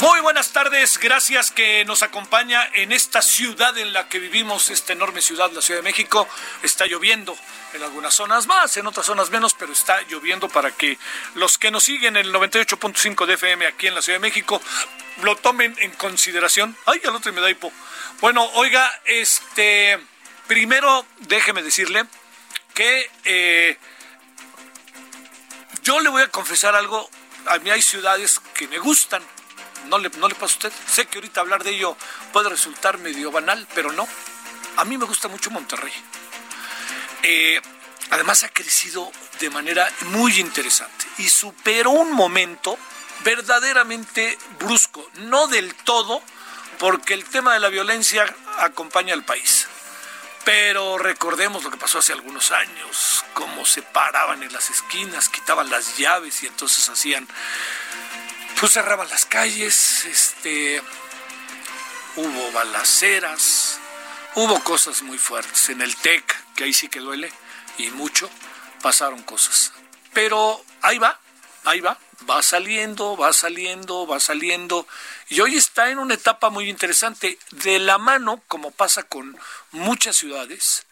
Muy buenas tardes, gracias que nos acompaña en esta ciudad en la que vivimos, esta enorme ciudad, la Ciudad de México. Está lloviendo en algunas zonas más, en otras zonas menos, pero está lloviendo para que los que nos siguen en el 98.5 de FM aquí en la Ciudad de México lo tomen en consideración. Ay, al otro me da hipo. Bueno, oiga, este, primero déjeme decirle que eh, yo le voy a confesar algo. A mí hay ciudades que me gustan ¿No le, ¿No le pasa a usted? Sé que ahorita hablar de ello puede resultar medio banal, pero no. A mí me gusta mucho Monterrey. Eh, además ha crecido de manera muy interesante y superó un momento verdaderamente brusco, no del todo, porque el tema de la violencia acompaña al país. Pero recordemos lo que pasó hace algunos años, cómo se paraban en las esquinas, quitaban las llaves y entonces hacían pues cerraban las calles, este, hubo balaceras, hubo cosas muy fuertes. En el TEC, que ahí sí que duele, y mucho, pasaron cosas. Pero ahí va, ahí va, va saliendo, va saliendo, va saliendo. Y hoy está en una etapa muy interesante, de la mano, como pasa con muchas ciudades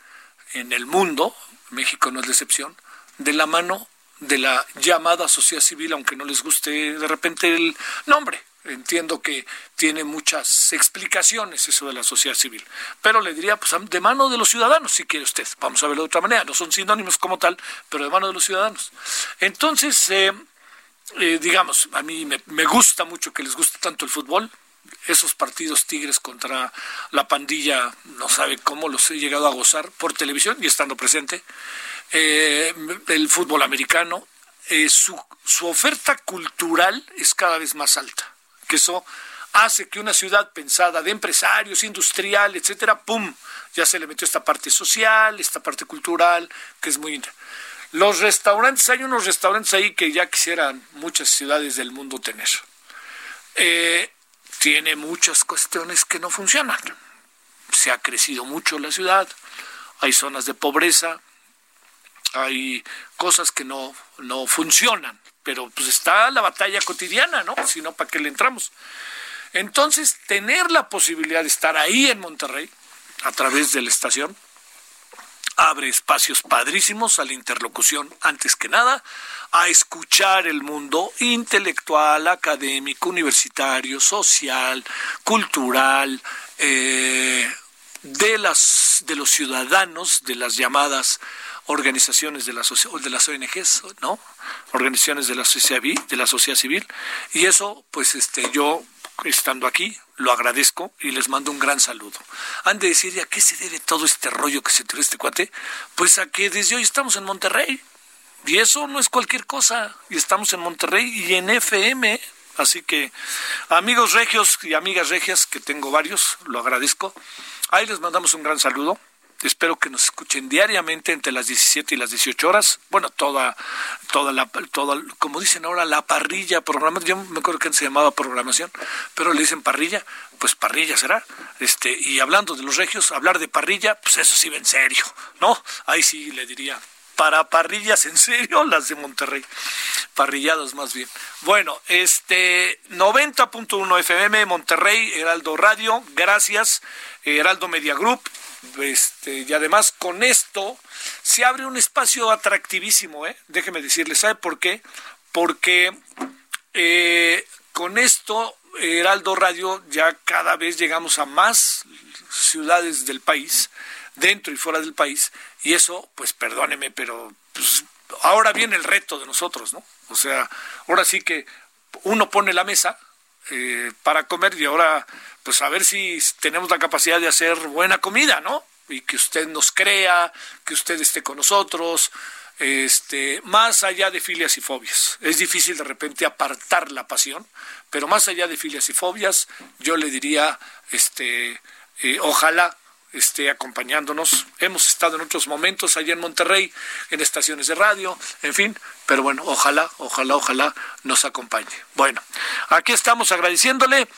en el mundo, México no es la excepción, de la mano de la llamada sociedad civil, aunque no les guste de repente el nombre. Entiendo que tiene muchas explicaciones eso de la sociedad civil, pero le diría, pues de mano de los ciudadanos, si quiere usted. Vamos a verlo de otra manera, no son sinónimos como tal, pero de mano de los ciudadanos. Entonces, eh, eh, digamos, a mí me, me gusta mucho que les guste tanto el fútbol, esos partidos Tigres contra la pandilla, no sabe cómo los he llegado a gozar por televisión y estando presente eh, el fútbol americano, eh, su, oferta cultural es cada vez más alta, que eso hace que una ciudad pensada de empresarios, industrial, etcétera, pum, ya se le metió esta parte social, esta parte cultural, que es muy los restaurantes, hay unos restaurantes ahí que ya quisieran muchas ciudades del mundo tener. Eh, tiene muchas cuestiones que no funcionan. Se ha crecido mucho la ciudad, hay zonas de pobreza, hay cosas que no, no funcionan, pero pues está la batalla cotidiana, ¿no? Si no, ¿para qué le entramos? Entonces, tener la posibilidad de estar ahí en Monterrey, a través de la estación, abre espacios padrísimos a la interlocución, antes que nada, a escuchar el mundo intelectual, académico, universitario, social, cultural, eh, de, las, de los ciudadanos, de las llamadas organizaciones de, la de las ONGs, ¿no? Organizaciones de la sociedad de la sociedad civil y eso pues este yo estando aquí lo agradezco y les mando un gran saludo. Han de decir, ¿a qué se debe todo este rollo que se tiró este cuate? Pues a que desde hoy estamos en Monterrey. Y eso no es cualquier cosa. Y estamos en Monterrey y en FM. Así que, amigos regios y amigas regias, que tengo varios, lo agradezco. Ahí les mandamos un gran saludo. Espero que nos escuchen diariamente entre las 17 y las 18 horas. Bueno, toda, toda la, toda, como dicen ahora, la parrilla, programa, yo me acuerdo que antes se llamaba programación, pero le dicen parrilla, pues parrilla será. Este, y hablando de los regios, hablar de parrilla, pues eso sí va en serio, ¿no? Ahí sí le diría, para parrillas en serio, las de Monterrey. Parrilladas más bien. Bueno, este 90.1 FM, Monterrey, Heraldo Radio, gracias, Heraldo Media Group, este, y además con esto se abre un espacio atractivísimo, ¿eh? déjeme decirle, ¿sabe por qué? Porque eh, con esto, Heraldo Radio, ya cada vez llegamos a más ciudades del país, dentro y fuera del país, y eso, pues perdóneme, pero pues, ahora viene el reto de nosotros, ¿no? O sea, ahora sí que uno pone la mesa eh, para comer y ahora, pues a ver si tenemos la capacidad de hacer buena comida, ¿no? Y que usted nos crea, que usted esté con nosotros, este, más allá de filias y fobias. Es difícil de repente apartar la pasión, pero más allá de filias y fobias, yo le diría, este, eh, ojalá esté acompañándonos. Hemos estado en otros momentos allá en Monterrey, en estaciones de radio, en fin, pero bueno, ojalá, ojalá, ojalá nos acompañe. Bueno, aquí estamos agradeciéndole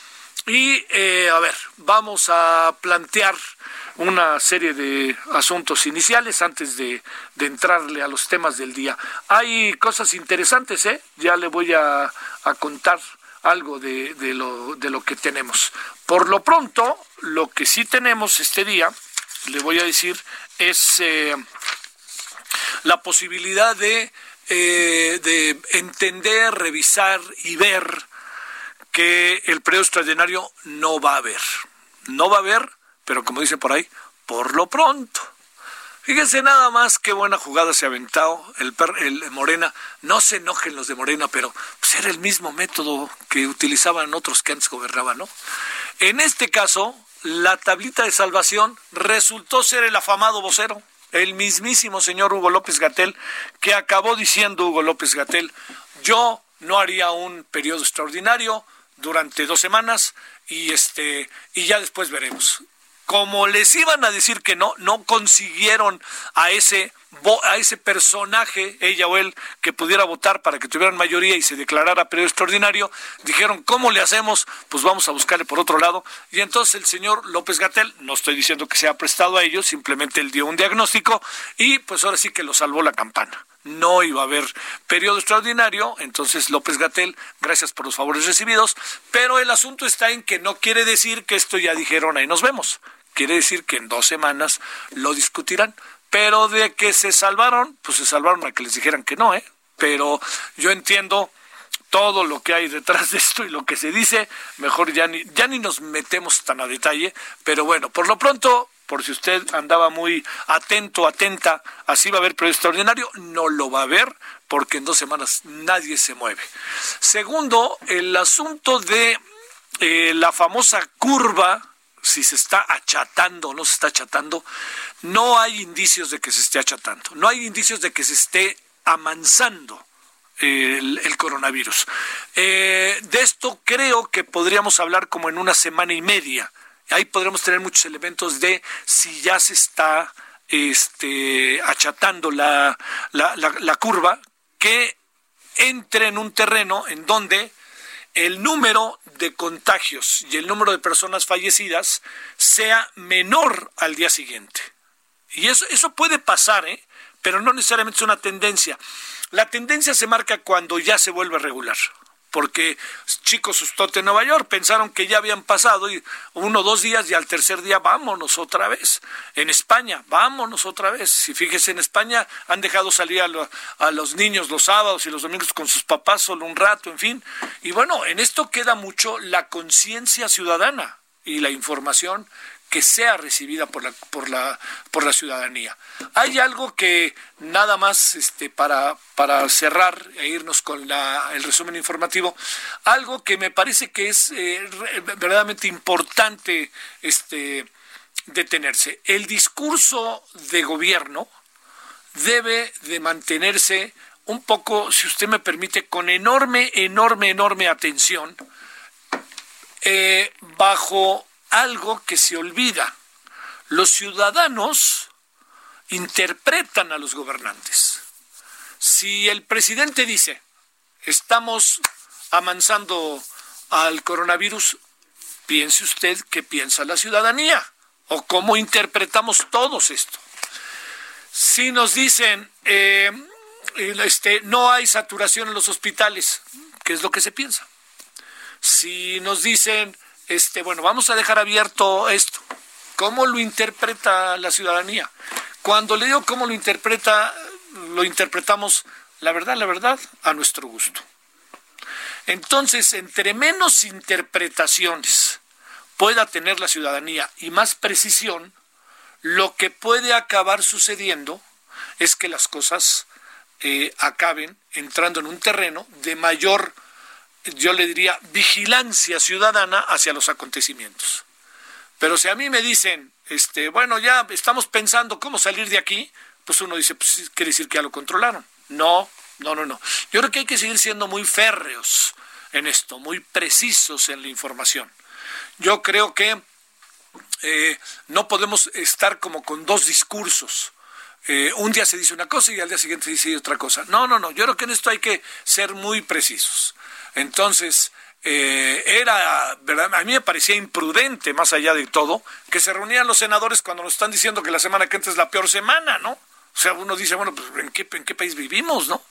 y eh, a ver, vamos a plantear una serie de asuntos iniciales antes de, entrarle a los temas del día. Hay cosas interesantes, ¿eh? Ya le voy a, a contar algo de, de, lo, de lo que tenemos. Por lo pronto, lo que sí tenemos este día, le voy a decir, es eh, la posibilidad de, eh, de entender, revisar y ver que el periodo extraordinario no va a haber. No va a haber, pero como dice por ahí, por lo pronto. Fíjense nada más qué buena jugada se ha aventado el, el Morena. No se enojen los de Morena, pero pues era el mismo método que utilizaban otros que antes gobernaban, ¿no? En este caso, la tablita de salvación resultó ser el afamado vocero, el mismísimo señor Hugo López Gatel, que acabó diciendo Hugo López Gatel, yo no haría un periodo extraordinario durante dos semanas y este y ya después veremos como les iban a decir que no, no consiguieron a ese a ese personaje, ella o él, que pudiera votar para que tuvieran mayoría y se declarara periodo extraordinario, dijeron, ¿cómo le hacemos? Pues vamos a buscarle por otro lado. Y entonces el señor López Gatel, no estoy diciendo que se ha prestado a ellos, simplemente él dio un diagnóstico y pues ahora sí que lo salvó la campana. No iba a haber periodo extraordinario, entonces López Gatel, gracias por los favores recibidos, pero el asunto está en que no quiere decir que esto ya dijeron ahí nos vemos Quiere decir que en dos semanas lo discutirán. Pero de que se salvaron, pues se salvaron a que les dijeran que no, ¿eh? Pero yo entiendo todo lo que hay detrás de esto y lo que se dice, mejor ya ni, ya ni nos metemos tan a detalle, pero bueno, por lo pronto, por si usted andaba muy atento, atenta, así va a haber periodo extraordinario, no lo va a haber, porque en dos semanas nadie se mueve. Segundo, el asunto de eh, la famosa curva si se está achatando o no se está achatando, no hay indicios de que se esté achatando, no hay indicios de que se esté amansando el, coronavirus. Eh, de esto creo que podríamos hablar como en una semana y media. Ahí podremos tener muchos elementos de si ya se está este, achatando la, la, la curva, que entre en un terreno en donde el número de contagios y el número de personas fallecidas sea menor al día siguiente. Y eso, eso puede pasar, ¿eh? pero no necesariamente es una tendencia. La tendencia se marca cuando ya se vuelve regular porque chicos sustote en Nueva York pensaron que ya habían pasado y uno o dos días y al tercer día vámonos otra vez. En España, vámonos otra vez. Si fíjese, en España han dejado salir a, a los niños los sábados y los domingos con sus papás solo un rato, en fin. Y bueno, en esto queda mucho la conciencia ciudadana y la información que sea recibida por la, por la, por la ciudadanía. Hay algo que nada más este, para, para cerrar e irnos con la, el resumen informativo, algo que me parece que es eh, verdaderamente importante este, detenerse. El discurso de gobierno debe de mantenerse un poco, si usted me permite, con enorme, enorme, enorme atención, eh, bajo algo que se olvida. Los ciudadanos interpretan a los gobernantes. Si el presidente dice, estamos amansando al coronavirus, piense usted qué piensa la ciudadanía o cómo interpretamos todos esto. Si nos dicen, eh, este, no hay saturación en los hospitales, ¿qué es lo que se piensa? Si nos dicen, este, bueno, vamos a dejar abierto esto. ¿Cómo lo interpreta la ciudadanía? Cuando le digo cómo lo interpreta, lo interpretamos, la verdad, la verdad, a nuestro gusto. Entonces, entre menos interpretaciones pueda tener la ciudadanía y más precisión, lo que puede acabar sucediendo es que las cosas eh, acaben entrando en un terreno de mayor, yo le diría, vigilancia ciudadana hacia los acontecimientos. Pero si a mí me dicen, este, bueno, ya estamos pensando cómo salir de aquí, pues uno dice, pues quiere decir que ya lo controlaron. No, no, no, no. Yo creo que hay que seguir siendo muy férreos en esto, muy precisos en la información. Yo creo que eh, no podemos estar como con dos discursos. Eh, un día se dice una cosa y al día siguiente se dice otra cosa. No, no, no. Yo creo que en esto hay que ser muy precisos. Entonces, eh, era, ¿verdad? A mí me parecía imprudente, más allá de todo, que se reunían los senadores cuando nos están diciendo que la semana que entra es la peor semana, ¿no? O sea, uno dice, bueno, pues ¿en qué, en qué país vivimos, no?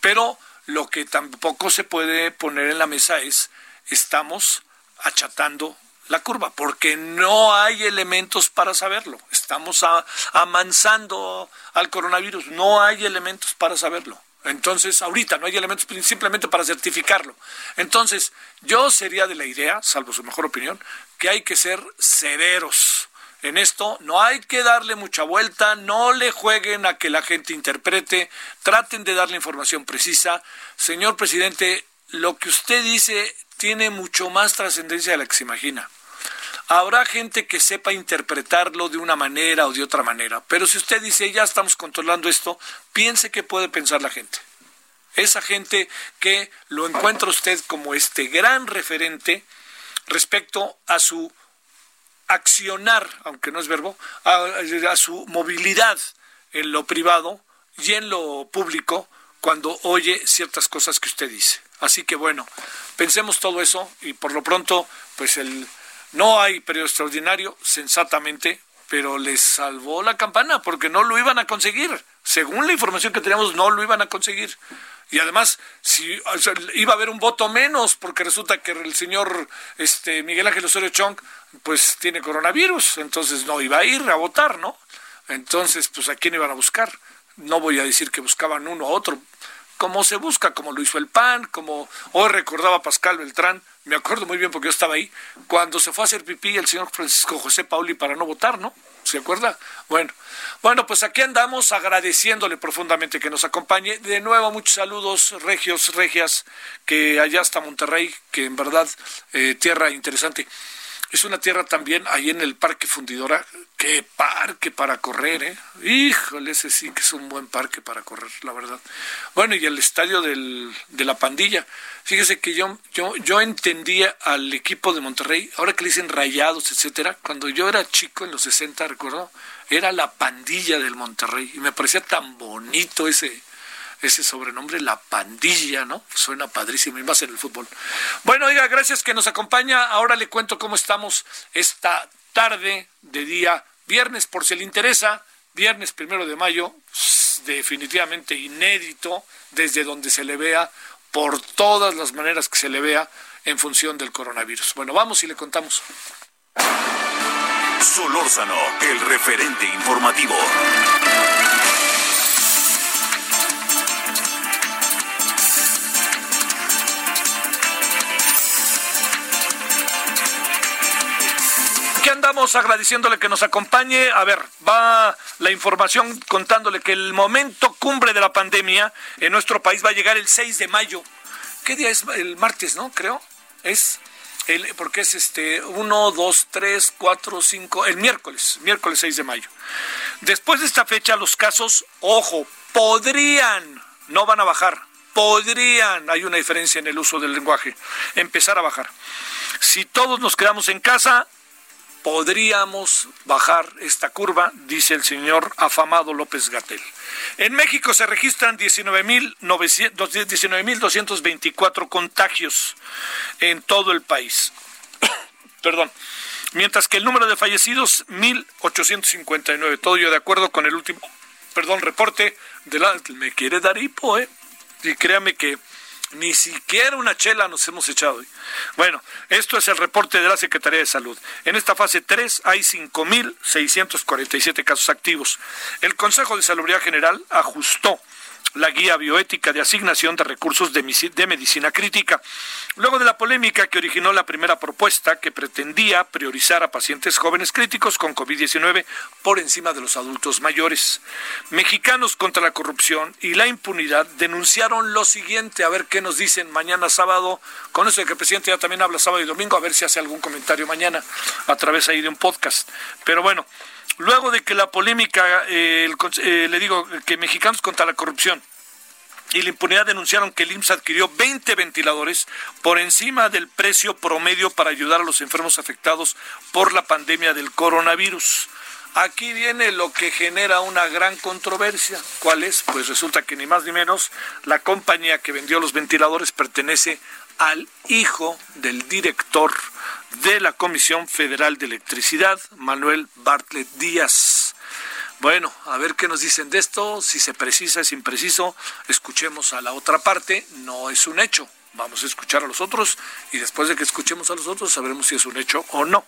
Pero lo que tampoco se puede poner en la mesa es, estamos achatando la curva, porque no hay elementos para saberlo. Estamos amansando al coronavirus, no hay elementos para saberlo. Entonces, ahorita no hay elementos simplemente para certificarlo. Entonces, yo sería de la idea, salvo su mejor opinión, que hay que ser severos. En esto no hay que darle mucha vuelta, no le jueguen a que la gente interprete, traten de darle información precisa. Señor presidente, lo que usted dice tiene mucho más trascendencia de la que se imagina. Habrá gente que sepa interpretarlo de una manera o de otra manera, pero si usted dice ya estamos controlando esto, piense que puede pensar la gente. Esa gente que lo encuentra usted como este gran referente respecto a su accionar, aunque no es verbo, a, su movilidad en lo privado y en lo público cuando oye ciertas cosas que usted dice. Así que bueno, pensemos todo eso y por lo pronto, pues el no hay periodo extraordinario, sensatamente, pero les salvó la campana porque no lo iban a conseguir. Según la información que teníamos, no lo iban a conseguir. Y además, si iba a haber un voto menos, porque resulta que el señor este, Miguel Ángel Osorio Chong, pues tiene coronavirus, entonces no iba a ir a votar, ¿no? Entonces, pues a quién iban a buscar. No voy a decir que buscaban uno a otro, como se busca, como lo hizo el PAN, como hoy recordaba Pascal Beltrán, me acuerdo muy bien porque yo estaba ahí, cuando se fue a hacer pipí el señor Francisco José Pauli para no votar, ¿no? ¿Se acuerda? Bueno, bueno, pues aquí andamos agradeciéndole profundamente que nos acompañe. De nuevo, muchos saludos, regios, regias, que allá está Monterrey, que en verdad, eh, tierra interesante. Es una tierra también ahí en el Parque Fundidora. Qué parque para correr, ¿eh? Híjole, ese sí que es un buen parque para correr, la verdad. Bueno, y el estadio del, de la pandilla. Fíjese que yo, yo, yo entendía al equipo de Monterrey, ahora que le dicen rayados, etcétera, cuando yo era chico en los 60, recuerdo, era la pandilla del Monterrey. Y me parecía tan bonito ese, ese sobrenombre, la pandilla, ¿no? Suena padrísimo y más en el fútbol. Bueno, oiga, gracias que nos acompaña. Ahora le cuento cómo estamos esta tarde de día viernes, por si le interesa, viernes primero de mayo, definitivamente inédito, desde donde se le vea, por todas las maneras que se le vea en función del coronavirus. Bueno, vamos y le contamos. Solórzano, el referente informativo. Andamos agradeciéndole que nos acompañe. A ver, va la información contándole que el momento cumbre de la pandemia en nuestro país va a llegar el 6 de mayo. ¿Qué día es? El martes, ¿no? Creo. Es el, porque es este 1, 2, 3, 4, 5, el miércoles, miércoles 6 de mayo. Después de esta fecha, los casos, ojo, podrían, no van a bajar, podrían, hay una diferencia en el uso del lenguaje, empezar a bajar. Si todos nos quedamos en casa, podríamos bajar esta curva, dice el señor afamado López Gatel. En México se registran 19.224 contagios en todo el país. Perdón. Mientras que el número de fallecidos, 1.859. Todo yo de acuerdo con el último, perdón, reporte de la... Me quiere dar hipo, ¿eh? Y créame que ni siquiera una chela nos hemos echado. Bueno, esto es el reporte de la Secretaría de Salud. En esta fase 3 hay 5.647 casos activos. El Consejo de Salubridad General ajustó la guía bioética de asignación de recursos de, medicina crítica. Luego de la polémica que originó la primera propuesta que pretendía priorizar a pacientes jóvenes críticos con COVID-19 por encima de los adultos mayores. Mexicanos contra la corrupción y la impunidad denunciaron lo siguiente, a ver qué nos dicen mañana sábado, con eso de que el presidente ya también habla sábado y domingo, a ver si hace algún comentario mañana a través ahí de un podcast. Pero bueno, luego de que la polémica, eh, eh, le digo, que Mexicanos contra la corrupción y la impunidad denunciaron que el IMSS adquirió 20 ventiladores por encima del precio promedio para ayudar a los enfermos afectados por la pandemia del coronavirus. Aquí viene lo que genera una gran controversia. ¿Cuál es? Pues resulta que ni más ni menos la compañía que vendió los ventiladores pertenece al hijo del director de la Comisión Federal de Electricidad, Manuel Bartlett Díaz. Bueno, a ver qué nos dicen de esto, si se precisa, es impreciso, escuchemos a la otra parte, no es un hecho, vamos a escuchar a los otros y después de que escuchemos a los otros sabremos si es un hecho o no.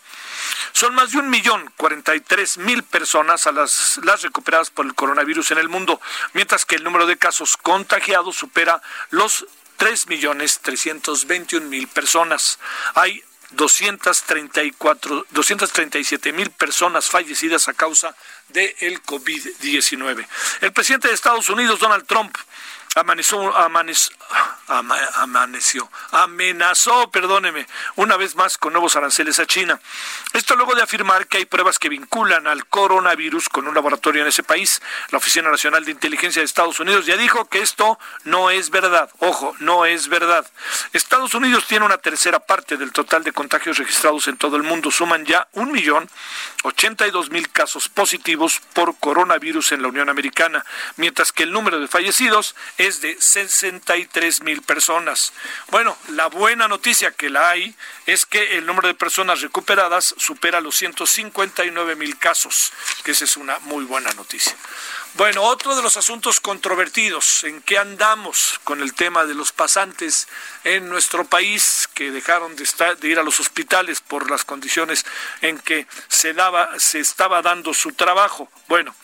Son más de un millón cuarenta y tres mil personas a las, las recuperadas por el coronavirus en el mundo, mientras que el número de casos contagiados supera los 3 millones 321 mil personas. Hay 234, 237 mil personas fallecidas a causa del el COVID-19. El presidente de Estados Unidos, Donald Trump, amaneció, amenazó, perdóneme, una vez más con nuevos aranceles a China. Esto luego de afirmar que hay pruebas que vinculan al coronavirus con un laboratorio en ese país. La Oficina Nacional de Inteligencia de Estados Unidos ya dijo que esto no es verdad. Ojo, no es verdad. Estados Unidos tiene una tercera parte del total de contagios registrados en todo el mundo. Suman ya un millón ochenta y dos mil casos positivos por coronavirus en la Unión Americana, mientras que el número de fallecidos es de 63 mil personas. Bueno, la buena noticia que la hay es que el número de personas recuperadas supera los 159 mil casos, que esa es una muy buena noticia. Bueno, otro de los asuntos controvertidos, ¿en qué andamos con el tema de los pasantes en nuestro país que dejaron de, estar, de ir a los hospitales por las condiciones en que se, daba, se estaba dando su trabajo? Bueno,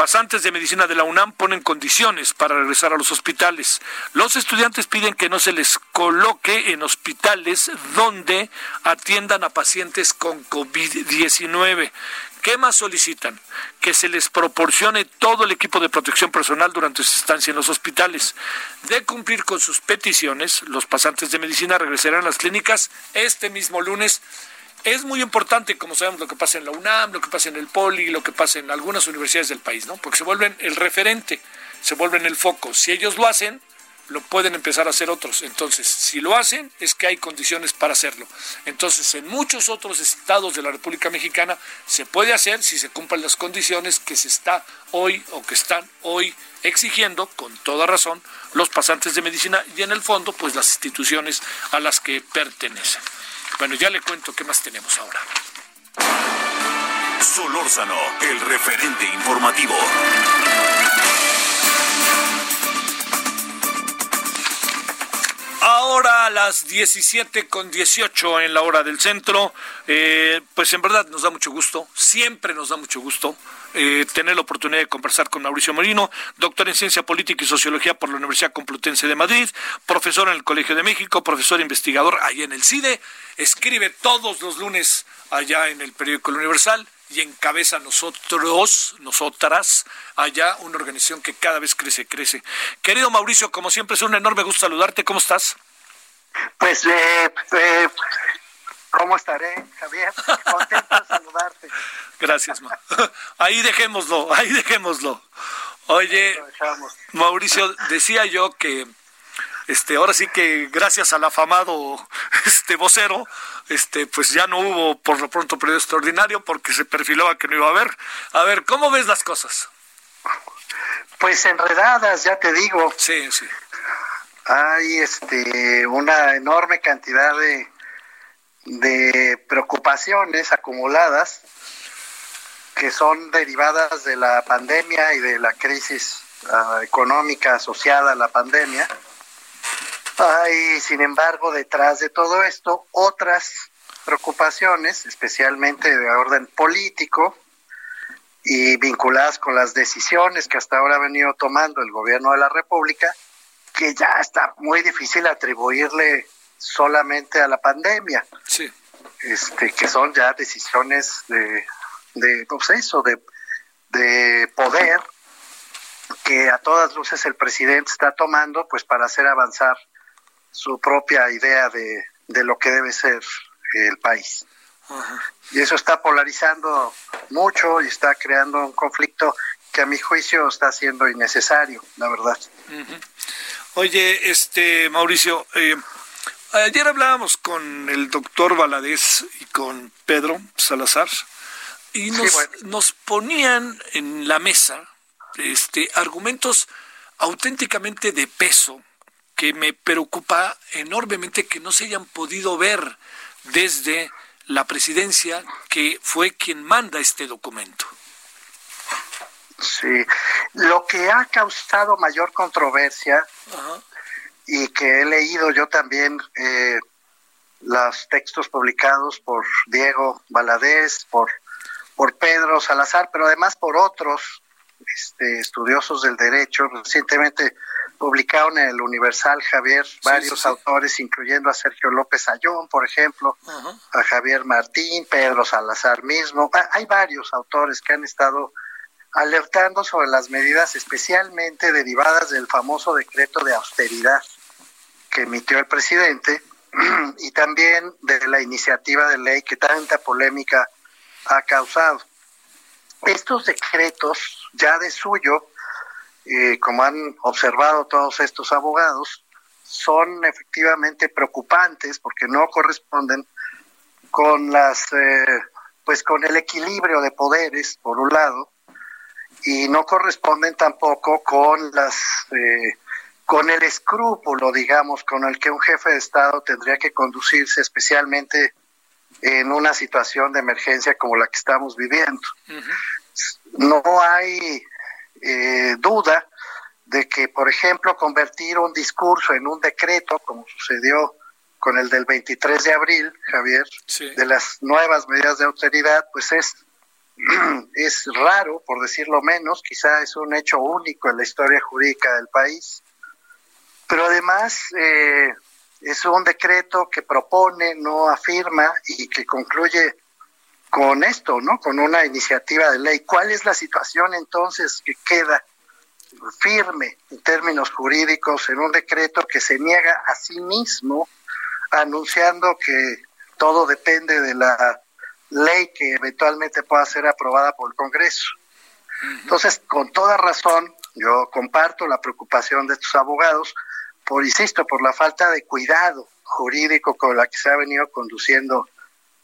Pasantes de medicina de la UNAM ponen condiciones para regresar a los hospitales. Los estudiantes piden que no se les coloque en hospitales donde atiendan a pacientes con COVID-19. ¿Qué más solicitan? Que se les proporcione todo el equipo de protección personal durante su estancia en los hospitales. De cumplir con sus peticiones, los pasantes de medicina regresarán a las clínicas este mismo lunes es muy importante, como sabemos, lo que pasa en la UNAM, lo que pasa en el POLI, lo que pasa en algunas universidades del país, ¿no? Porque se vuelven el referente, se vuelven el foco. Si ellos lo hacen, lo pueden empezar a hacer otros. Entonces, si lo hacen, es que hay condiciones para hacerlo. Entonces, en muchos otros estados de la República Mexicana se puede hacer si se cumplen las condiciones que se está hoy o que están hoy exigiendo, con toda razón, los pasantes de medicina y en el fondo, pues las instituciones a las que pertenecen. Bueno, ya le cuento qué más tenemos ahora. Solórzano, el referente informativo. A las 17 con 18 en la hora del centro, eh, pues en verdad nos da mucho gusto, siempre nos da mucho gusto eh, tener la oportunidad de conversar con Mauricio Morino, doctor en Ciencia Política y Sociología por la Universidad Complutense de Madrid, profesor en el Colegio de México, profesor investigador allá en el CIDE, escribe todos los lunes allá en el periódico Universal y encabeza nosotros, nosotras, allá una organización que cada vez crece, crece. Querido Mauricio, como siempre es un enorme gusto saludarte, ¿cómo estás? Pues eh, eh ¿Cómo estaré, Javier? Contento de saludarte. Gracias, ma. Ahí dejémoslo, ahí dejémoslo. Oye, Mauricio, decía yo que este ahora sí que gracias al afamado este vocero, este pues ya no hubo por lo pronto periodo extraordinario porque se perfilaba que no iba a haber. A ver, ¿cómo ves las cosas? Pues enredadas, ya te digo. Sí, sí. Hay este una enorme cantidad de de preocupaciones acumuladas que son derivadas de la pandemia y de la crisis ah, económica asociada a la pandemia. Hay, sin embargo, detrás de todo esto otras preocupaciones, especialmente de orden político, y vinculadas con las decisiones que hasta ahora ha venido tomando el gobierno de la República, que ya está muy difícil atribuirle solamente a la pandemia. Sí. Este, que son ya decisiones de, de proceso, de, de poder que a todas luces el presidente está tomando pues para hacer avanzar su propia idea de, de lo que debe ser el país. Y eso está polarizando mucho y está creando un conflicto que a mi juicio está siendo innecesario, la verdad. Oye, este Mauricio, eh, ayer hablábamos con el doctor Valadez y con Pedro Salazar y nos, nos ponían en la mesa este argumentos auténticamente de peso que me preocupa enormemente que no se hayan podido ver desde la presidencia que fue quien manda este documento. Sí, lo que ha causado mayor controversia y que he leído yo también eh, los textos publicados por Diego Valadez, por, por Pedro Salazar, pero además por otros este, estudiosos del derecho. Recientemente publicaron en el Universal Javier varios autores, incluyendo a Sergio López Ayón, por ejemplo, a Javier Martín, Pedro Salazar mismo. Ah, hay varios autores que han estado alertando sobre las medidas especialmente derivadas del famoso decreto de austeridad que emitió el presidente y también de la iniciativa de ley que tanta polémica ha causado. Estos decretos ya de suyo eh, como han observado todos estos abogados, son efectivamente preocupantes porque no corresponden con las eh, pues con el equilibrio de poderes por un lado y no corresponden tampoco con las eh, con el escrúpulo digamos con el que un jefe de estado tendría que conducirse especialmente en una situación de emergencia como la que estamos viviendo. No hay eh, duda de que, por ejemplo, convertir un discurso en un decreto, como sucedió con el del 23 de abril, Javier, de las nuevas medidas de autoridad, pues es, es raro, por decirlo menos, quizá es un hecho único en la historia jurídica del país, pero además eh, es un decreto que propone, no afirma y que concluye con esto, ¿no? Con una iniciativa de ley. ¿Cuál es la situación entonces que queda firme en términos jurídicos en un decreto que se niega a sí mismo anunciando que todo depende de la ley que eventualmente pueda ser aprobada por el Congreso? Entonces, con toda razón, yo comparto la preocupación de estos abogados por, insisto, por la falta de cuidado jurídico con la que se ha venido conduciendo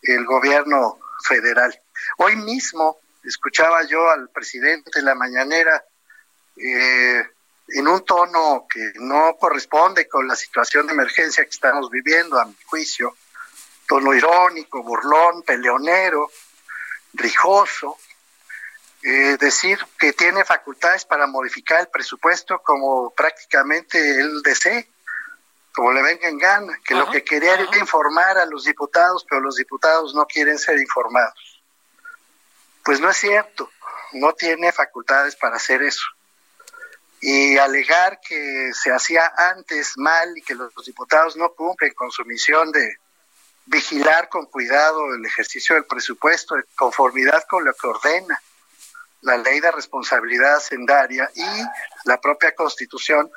el gobierno federal. Hoy mismo escuchaba yo al presidente de la mañanera eh, en un tono que no corresponde con la situación de emergencia que estamos viviendo, a mi juicio, tono irónico, burlón, peleonero, rijoso, eh, decir que tiene facultades para modificar el presupuesto como prácticamente él desee como le venga en gana, que lo que quería era informar a los diputados, pero los diputados no quieren ser informados. Pues no es cierto, no tiene facultades para hacer eso. Y alegar que se hacía antes mal y que los diputados no cumplen con su misión de vigilar con cuidado el ejercicio del presupuesto, de conformidad con lo que ordena la ley de responsabilidad hacendaria y la propia constitución,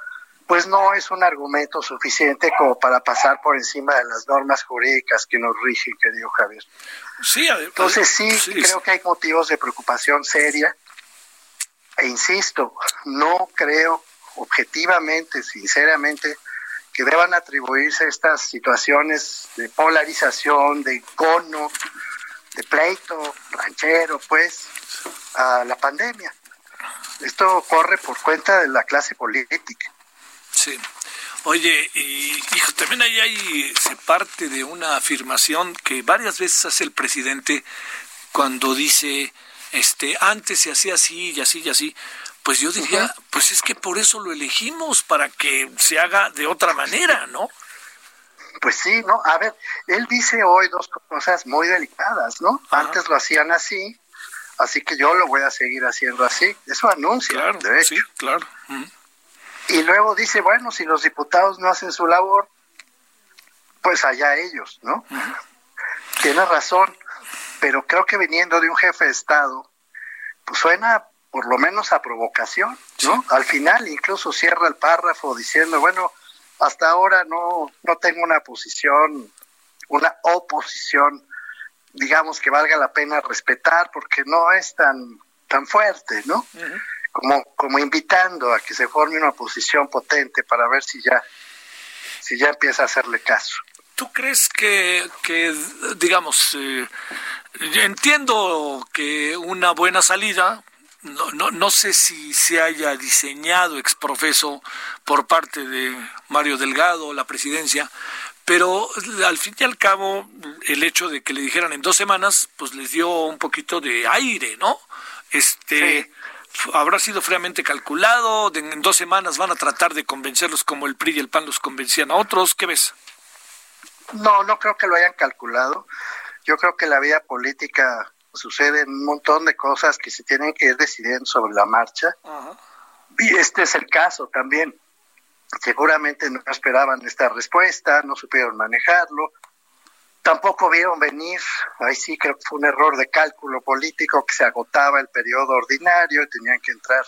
pues no es un argumento suficiente como para pasar por encima de las normas jurídicas que nos rigen, querido Javier. Sí, Entonces sí, creo que hay motivos de preocupación seria. E insisto, no creo objetivamente, sinceramente, que deban atribuirse estas situaciones de polarización, de cono, de pleito ranchero, pues, a la pandemia. Esto corre por cuenta de la clase política. Sí. Oye, y hijo, también ahí hay, se parte de una afirmación que varias veces hace el presidente cuando dice, este, antes se hacía así y así y así. Pues yo diría, pues es que por eso lo elegimos, para que se haga de otra manera, ¿no? Pues sí, ¿no? A ver, él dice hoy dos cosas muy delicadas, ¿no? Antes lo hacían así, así que yo lo voy a seguir haciendo así. Eso anuncia, claro, de hecho. Sí, claro. Y luego dice, bueno, si los diputados no hacen su labor, pues allá ellos, ¿no? Tiene razón, pero creo que viniendo de un jefe de Estado, pues suena por lo menos a provocación, ¿no? Al final incluso cierra el párrafo diciendo, bueno, hasta ahora no, no tengo una posición, una oposición, digamos que valga la pena respetar, porque no es tan, tan fuerte, ¿no? Como, como invitando a que se forme una posición potente para ver si ya, si ya empieza a hacerle caso. ¿Tú crees que, que digamos, eh, entiendo que una buena salida, no, no, no sé si se haya diseñado exprofeso por parte de Mario Delgado, la presidencia, pero al fin y al cabo el hecho de que le dijeran en dos semanas, pues les dio un poquito de aire, ¿no? Este habrá sido fríamente calculado, en dos semanas van a tratar de convencerlos como el PRI y el PAN los convencían a otros, ¿qué ves? No, no creo que lo hayan calculado. Yo creo que la vida política sucede un montón de cosas que se tienen que ir decidiendo sobre la marcha. Y este es el caso también. Seguramente no esperaban esta respuesta, no supieron manejarlo. Tampoco vieron venir, ahí sí creo que fue un error de cálculo político que se agotaba el periodo ordinario y tenían que entrar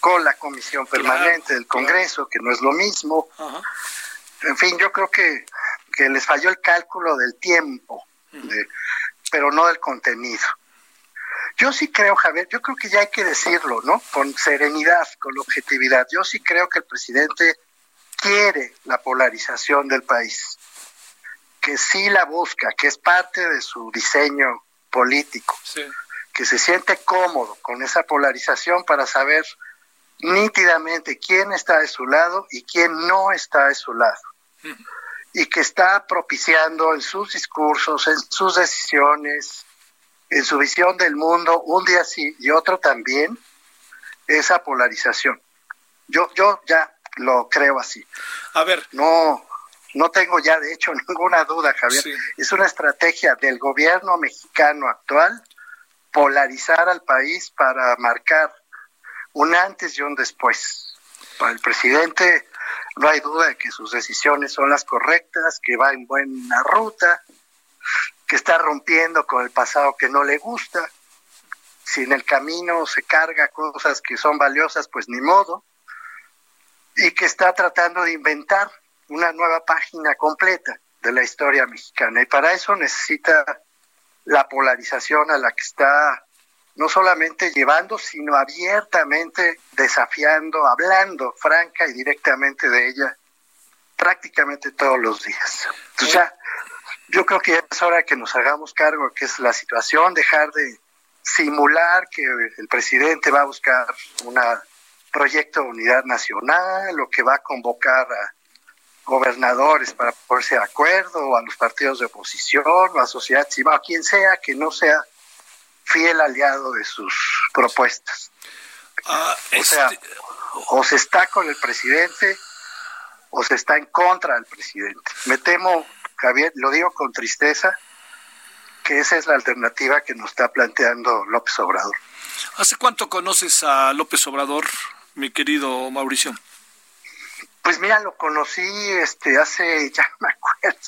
con la comisión permanente del Congreso, que no es lo mismo. En fin, yo creo que que les falló el cálculo del tiempo, pero no del contenido. Yo sí creo, Javier, yo creo que ya hay que decirlo, ¿no? Con serenidad, con objetividad. Yo sí creo que el presidente quiere la polarización del país, que sí la busca, que es parte de su diseño político, que se siente cómodo con esa polarización para saber nítidamente quién está de su lado y quién no está de su lado y que está propiciando en sus discursos, en sus decisiones, en su visión del mundo, un día sí y otro también, esa polarización. Yo, yo ya lo creo así. A ver. No, no tengo ya de hecho ninguna duda, Javier. Es una estrategia del gobierno mexicano actual polarizar al país para marcar un antes y un después. Para el presidente no hay duda de que sus decisiones son las correctas, que va en buena ruta, que está rompiendo con el pasado que no le gusta. Si en el camino se carga cosas que son valiosas, pues ni modo. Y que está tratando de inventar una nueva página completa de la historia mexicana. Y para eso necesita la polarización a la que está no solamente llevando, sino abiertamente desafiando, hablando franca y directamente de ella prácticamente todos los días. Entonces ya, yo creo que ya es hora que nos hagamos cargo de que es la situación, dejar de simular que el presidente va a buscar un proyecto de unidad nacional o que va a convocar a gobernadores para ponerse de acuerdo, o a los partidos de oposición, o a sociedad civil, a quien sea que no sea fiel aliado de sus propuestas. Ah, o sea, este, o se está con el presidente o se está en contra del presidente. Me temo, Javier, lo digo con tristeza, que esa es la alternativa que nos está planteando López Obrador. ¿Hace cuánto conoces a López Obrador, mi querido Mauricio? Pues mira, lo conocí este hace, ya me acuerdo,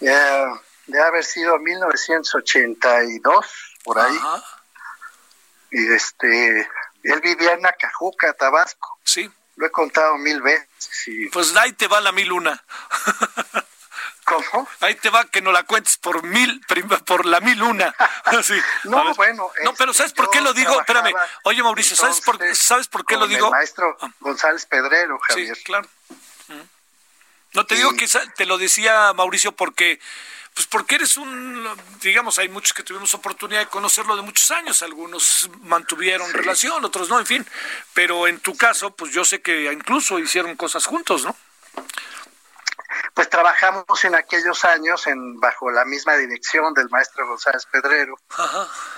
de haber sido 1982 por ahí. Y este, él vivía en Acajuca, Tabasco. Sí. Lo he contado mil veces. Pues ahí te va la mil una. ¿Cómo? Ahí te va que no la cuentes por mil, por la mil una. no, bueno. No, pero ¿sabes por qué lo digo? Espérame. Oye, Mauricio, ¿sabes por, ¿sabes por qué lo digo? El maestro ah. González Pedrero, Javier. Sí, claro. No te digo que te lo decía Mauricio porque pues porque eres un, digamos, hay muchos que tuvimos oportunidad de conocerlo de muchos años, algunos mantuvieron relación, otros no, en fin, pero en tu caso, pues yo sé que incluso hicieron cosas juntos, ¿no? Pues trabajamos en aquellos años en bajo la misma dirección del maestro González Pedrero,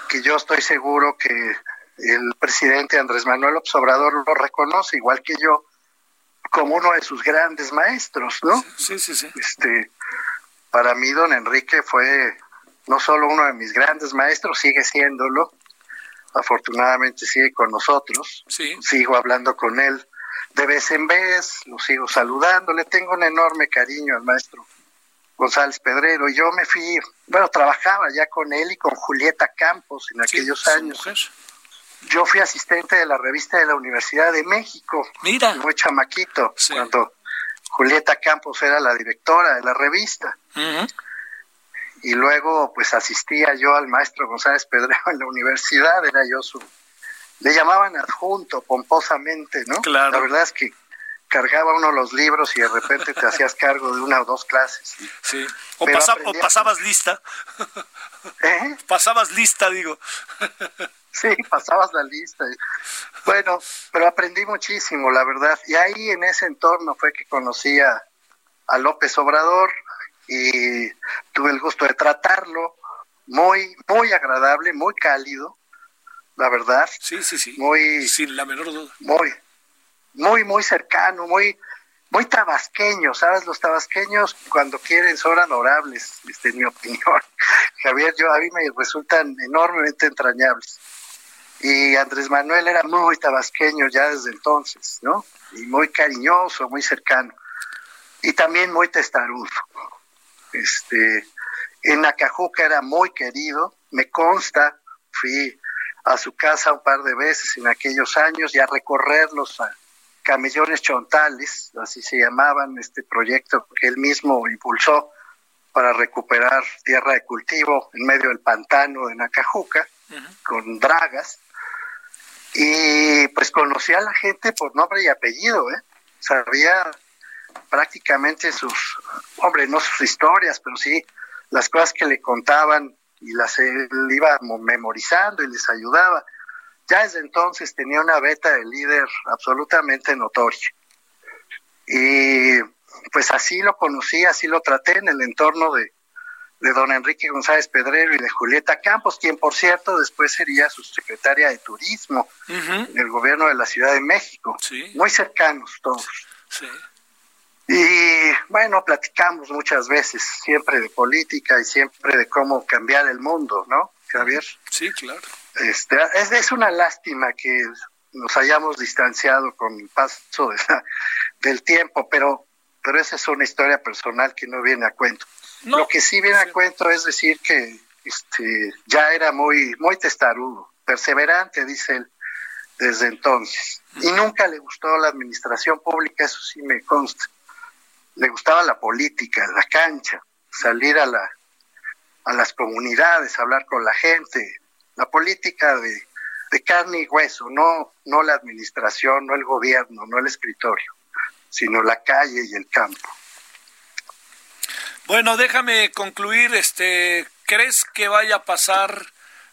que yo estoy seguro que el presidente Andrés Manuel Obrador lo reconoce, igual que yo, como uno de sus grandes maestros, ¿no? Sí, sí, sí. Este, para mí don Enrique fue no solo uno de mis grandes maestros, sigue siéndolo, afortunadamente sigue con nosotros, sigo hablando con él de vez en vez, lo sigo saludando, le tengo un enorme cariño al maestro González Pedrero. Yo me fui, bueno, trabajaba ya con él y con Julieta Campos en aquellos años. Yo fui asistente de la revista de la Universidad de México. Mira. Muy chamaquito, cuando Julieta Campos era la directora de la revista. Y luego, pues asistía yo al maestro González Pedrero en la universidad, era yo su. Le llamaban adjunto pomposamente, ¿no? Claro. La verdad es que cargaba uno los libros y de repente te hacías cargo de una o dos clases. Sí, o, pasabas lista. ¿Eh? Pasabas lista, digo. sí, pasabas la lista. Bueno, pero aprendí muchísimo, la verdad. Y ahí en ese entorno fue que conocí a, a López Obrador y tuve el gusto de tratarlo. Muy, muy agradable, muy cálido, la verdad. Sí, sí, sí. Muy, Sin la menor duda. Muy, muy, muy cercano, muy, muy tabasqueño, ¿sabes? Los tabasqueños cuando quieren son adorables, este, en mi opinión. Javier, yo a mí me resultan enormemente entrañables. Y Andrés Manuel era muy tabasqueño ya desde entonces, ¿no? Y muy cariñoso, muy cercano. Y también muy testarudo. Este, en Acajuca era muy querido, me consta, fui a su casa un par de veces en aquellos años y a recorrerlos a, Camellones Chontales, así se llamaban, este proyecto que él mismo impulsó para recuperar tierra de cultivo en medio del pantano de Nacajuca, con dragas. Y pues conocía a la gente por nombre y apellido, ¿eh? Sabía prácticamente sus, hombre, no sus historias, pero sí las cosas que le contaban y las él iba memorizando y les ayudaba ya desde entonces tenía una beta de líder absolutamente notoria. Y pues así lo conocí, así lo traté en el entorno de, don Enrique González Pedrero y de Julieta Campos, quien por cierto después sería su secretaria de turismo en el gobierno de la Ciudad de México. Muy cercanos todos. Y bueno, platicamos muchas veces, siempre de política y siempre de cómo cambiar el mundo, ¿no, Javier? Sí, claro. Este, es, es una lástima que nos hayamos distanciado con el paso del tiempo, pero, pero esa es una historia personal que no viene a cuento. Lo que sí viene a cuento es decir que este, ya era muy, muy testarudo, perseverante, dice él, desde entonces. Y nunca le gustó la administración pública, eso sí me consta. Le gustaba la política, la cancha, salir a, la, a las comunidades, hablar con la gente, la política de, carne y hueso, no, no la administración, no el gobierno, no el escritorio, sino la calle y el campo. Bueno, déjame concluir, este, ¿crees que vaya a pasar?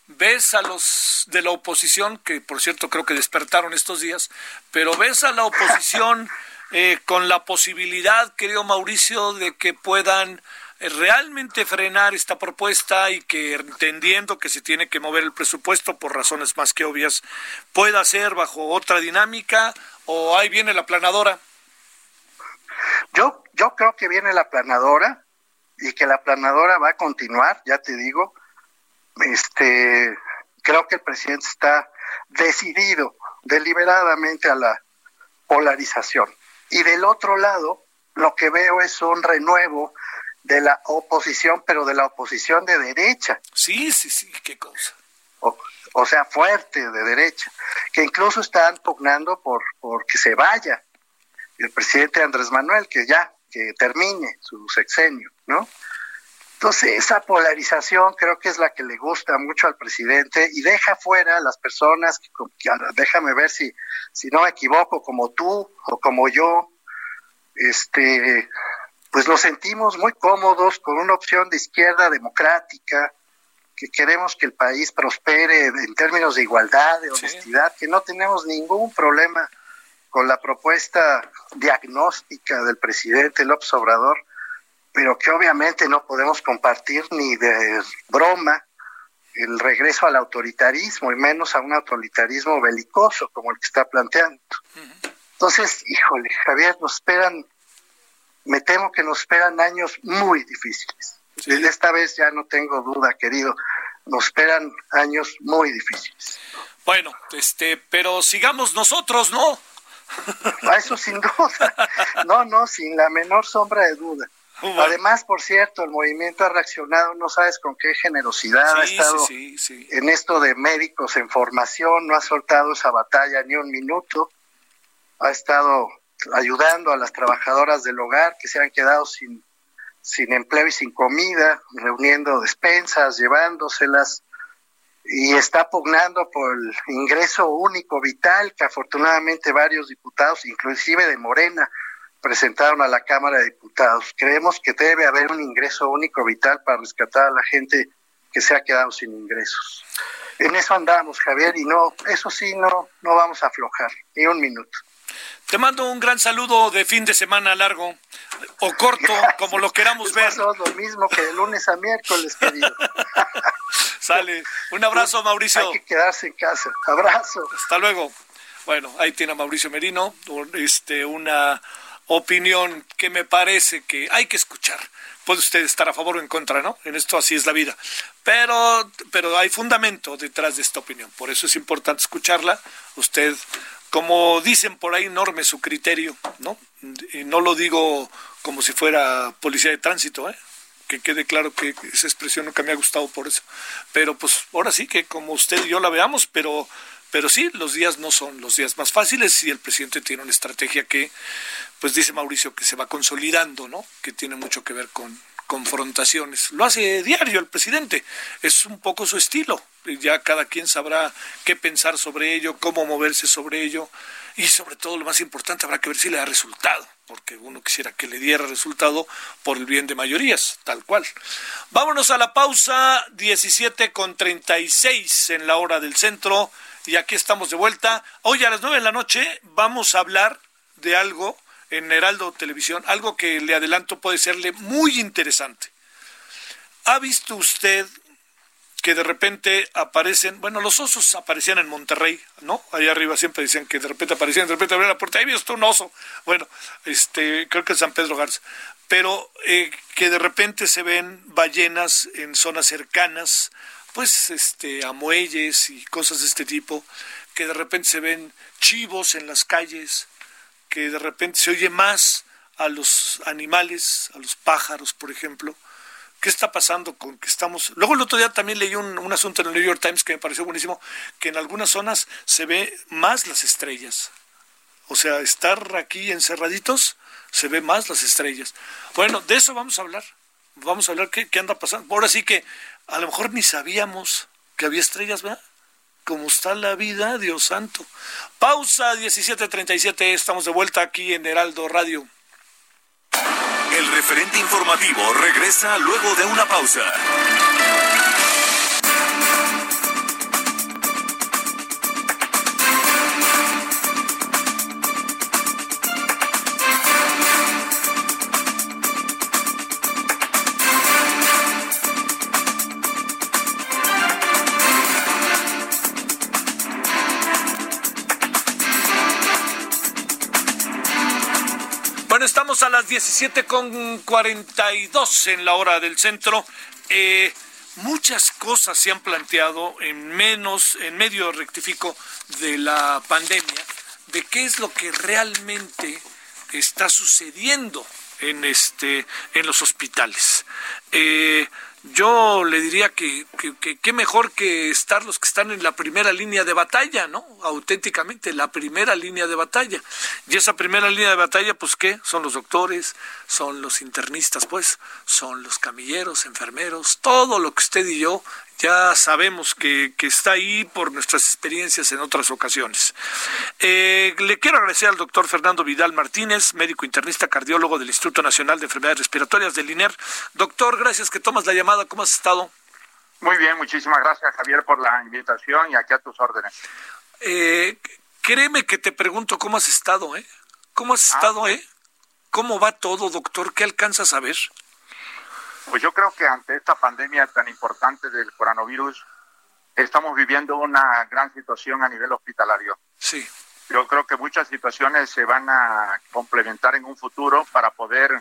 ¿Ves a los de la oposición, que por cierto creo que despertaron estos días, pero ves a la oposición eh, con la posibilidad, querido Mauricio, de que puedan realmente frenar esta propuesta y que entendiendo que se tiene que mover el presupuesto por razones más que obvias, pueda ser bajo otra dinámica o ahí viene la planadora? Yo, yo creo que viene la planadora y que la planadora va a continuar, ya te digo. Este, creo que el presidente está decidido deliberadamente a la polarización. Y del otro lado, lo que veo es un renuevo de la oposición, pero de la oposición de derecha. Sí, sí, sí, qué cosa. O, sea, fuerte de derecha, que incluso están pugnando por, por que se vaya el presidente Andrés Manuel, que ya, que termine su sexenio, ¿no? Entonces, esa polarización creo que es la que le gusta mucho al presidente y deja fuera a las personas, que, déjame ver si, si no me equivoco, como tú o como yo, este, pues nos sentimos muy cómodos con una opción de izquierda democrática, que queremos que el país prospere en términos de igualdad, de honestidad, que no tenemos ningún problema con la propuesta diagnóstica del presidente López Obrador, pero que obviamente no podemos compartir ni de broma el regreso al autoritarismo y menos a un autoritarismo belicoso como el que está planteando. Entonces, híjole, Javier, nos esperan me temo que nos esperan años muy difíciles. Esta vez ya no tengo duda, querido, nos esperan años muy difíciles. Bueno, este, pero sigamos nosotros, ¿no? A eso sin duda. No, no, sin la menor sombra de duda. Además, por cierto, el movimiento ha reaccionado, no sabes con qué generosidad ha estado en esto de médicos en formación, no ha soltado esa batalla ni un minuto, ha estado ayudando a las trabajadoras del hogar que se han quedado sin, sin empleo y sin comida, reuniendo despensas, llevándoselas, y está pugnando por el ingreso único vital que afortunadamente varios diputados, inclusive de Morena, presentaron a la Cámara de Diputados. Creemos que debe haber un ingreso único vital para rescatar a la gente que se ha quedado sin ingresos. En eso andamos, Javier, y no, eso sí, no, no vamos a aflojar, ni un minuto. Te mando un gran saludo de fin de semana largo o corto, como lo queramos ver. lo mismo que de lunes a miércoles, querido. Sale. Un abrazo, Mauricio. Hay que quedarse en casa. Abrazo. Hasta luego. Bueno, ahí tiene a Mauricio Merino, este, una opinión que me parece que hay que escuchar. Puede usted estar a favor o en contra, ¿no? En esto así es la vida. Pero, pero hay fundamento detrás de esta opinión. Por eso es importante escucharla. Usted, como dicen por ahí, norme su criterio, ¿no? Y no lo digo como si fuera policía de tránsito, ¿eh? que quede claro que esa expresión nunca me ha gustado por eso. Pero pues ahora sí que como usted y yo la veamos, pero pero sí, los días no son los días más fáciles y el presidente tiene una estrategia que, pues dice Mauricio, que se va consolidando, ¿no? Que tiene mucho que ver con confrontaciones. Lo hace diario el presidente, es un poco su estilo. Ya cada quien sabrá qué pensar sobre ello, cómo moverse sobre ello y sobre todo lo más importante habrá que ver si le da resultado, porque uno quisiera que le diera resultado por el bien de mayorías, tal cual. Vámonos a la pausa 17 con 36 en la hora del centro y aquí estamos de vuelta. Hoy a las nueve de la noche vamos a hablar de algo en Heraldo Televisión, algo que le adelanto puede serle muy interesante. ¿Ha visto usted que de repente aparecen, bueno, los osos aparecían en Monterrey, ¿no? Allá arriba siempre decían que de repente aparecían, de repente abrían la puerta, ahí vio un oso. Bueno, este, creo que es San Pedro Garza. Pero eh, que de repente se ven ballenas en zonas cercanas pues este a muelles y cosas de este tipo, que de repente se ven chivos en las calles, que de repente se oye más a los animales, a los pájaros, por ejemplo. ¿Qué está pasando con que estamos? Luego el otro día también leí un, un, asunto en el New York Times que me pareció buenísimo, que en algunas zonas se ve más las estrellas. O sea, estar aquí encerraditos, se ve más las estrellas. Bueno, de eso vamos a hablar. Vamos a hablar qué, qué anda pasando. Ahora sí que a lo mejor ni sabíamos que había estrellas, ¿verdad? Como está la vida, Dios santo. Pausa 17:37, estamos de vuelta aquí en Heraldo Radio. El referente informativo regresa luego de una pausa. A las 17 con 42 en la hora del centro. Eh, muchas cosas se han planteado en menos, en medio rectifico de la pandemia, de qué es lo que realmente está sucediendo en este, en los hospitales. Eh, yo le diría que qué mejor que estar los que están en la primera línea de batalla, ¿no? Auténticamente, la primera línea de batalla. Y esa primera línea de batalla, pues qué, son los doctores, son los internistas, pues, son los camilleros, enfermeros, todo lo que usted y yo ya sabemos que, está ahí por nuestras experiencias en otras ocasiones. Eh, le quiero agradecer al doctor Fernando Vidal Martínez, médico internista cardiólogo del Instituto Nacional de Enfermedades Respiratorias del INER. Doctor, gracias que tomas la llamada. ¿Cómo has estado? Muy bien, muchísimas gracias Javier por la invitación y aquí a tus órdenes. Eh, créeme que te pregunto cómo has estado, ¿eh? ¿Cómo has ah. estado, eh? ¿Cómo va todo, doctor? ¿Qué alcanzas a ver? Pues yo creo que ante esta pandemia tan importante del coronavirus, estamos viviendo una gran situación a nivel hospitalario. Sí. Yo creo que muchas situaciones se van a complementar en un futuro para poder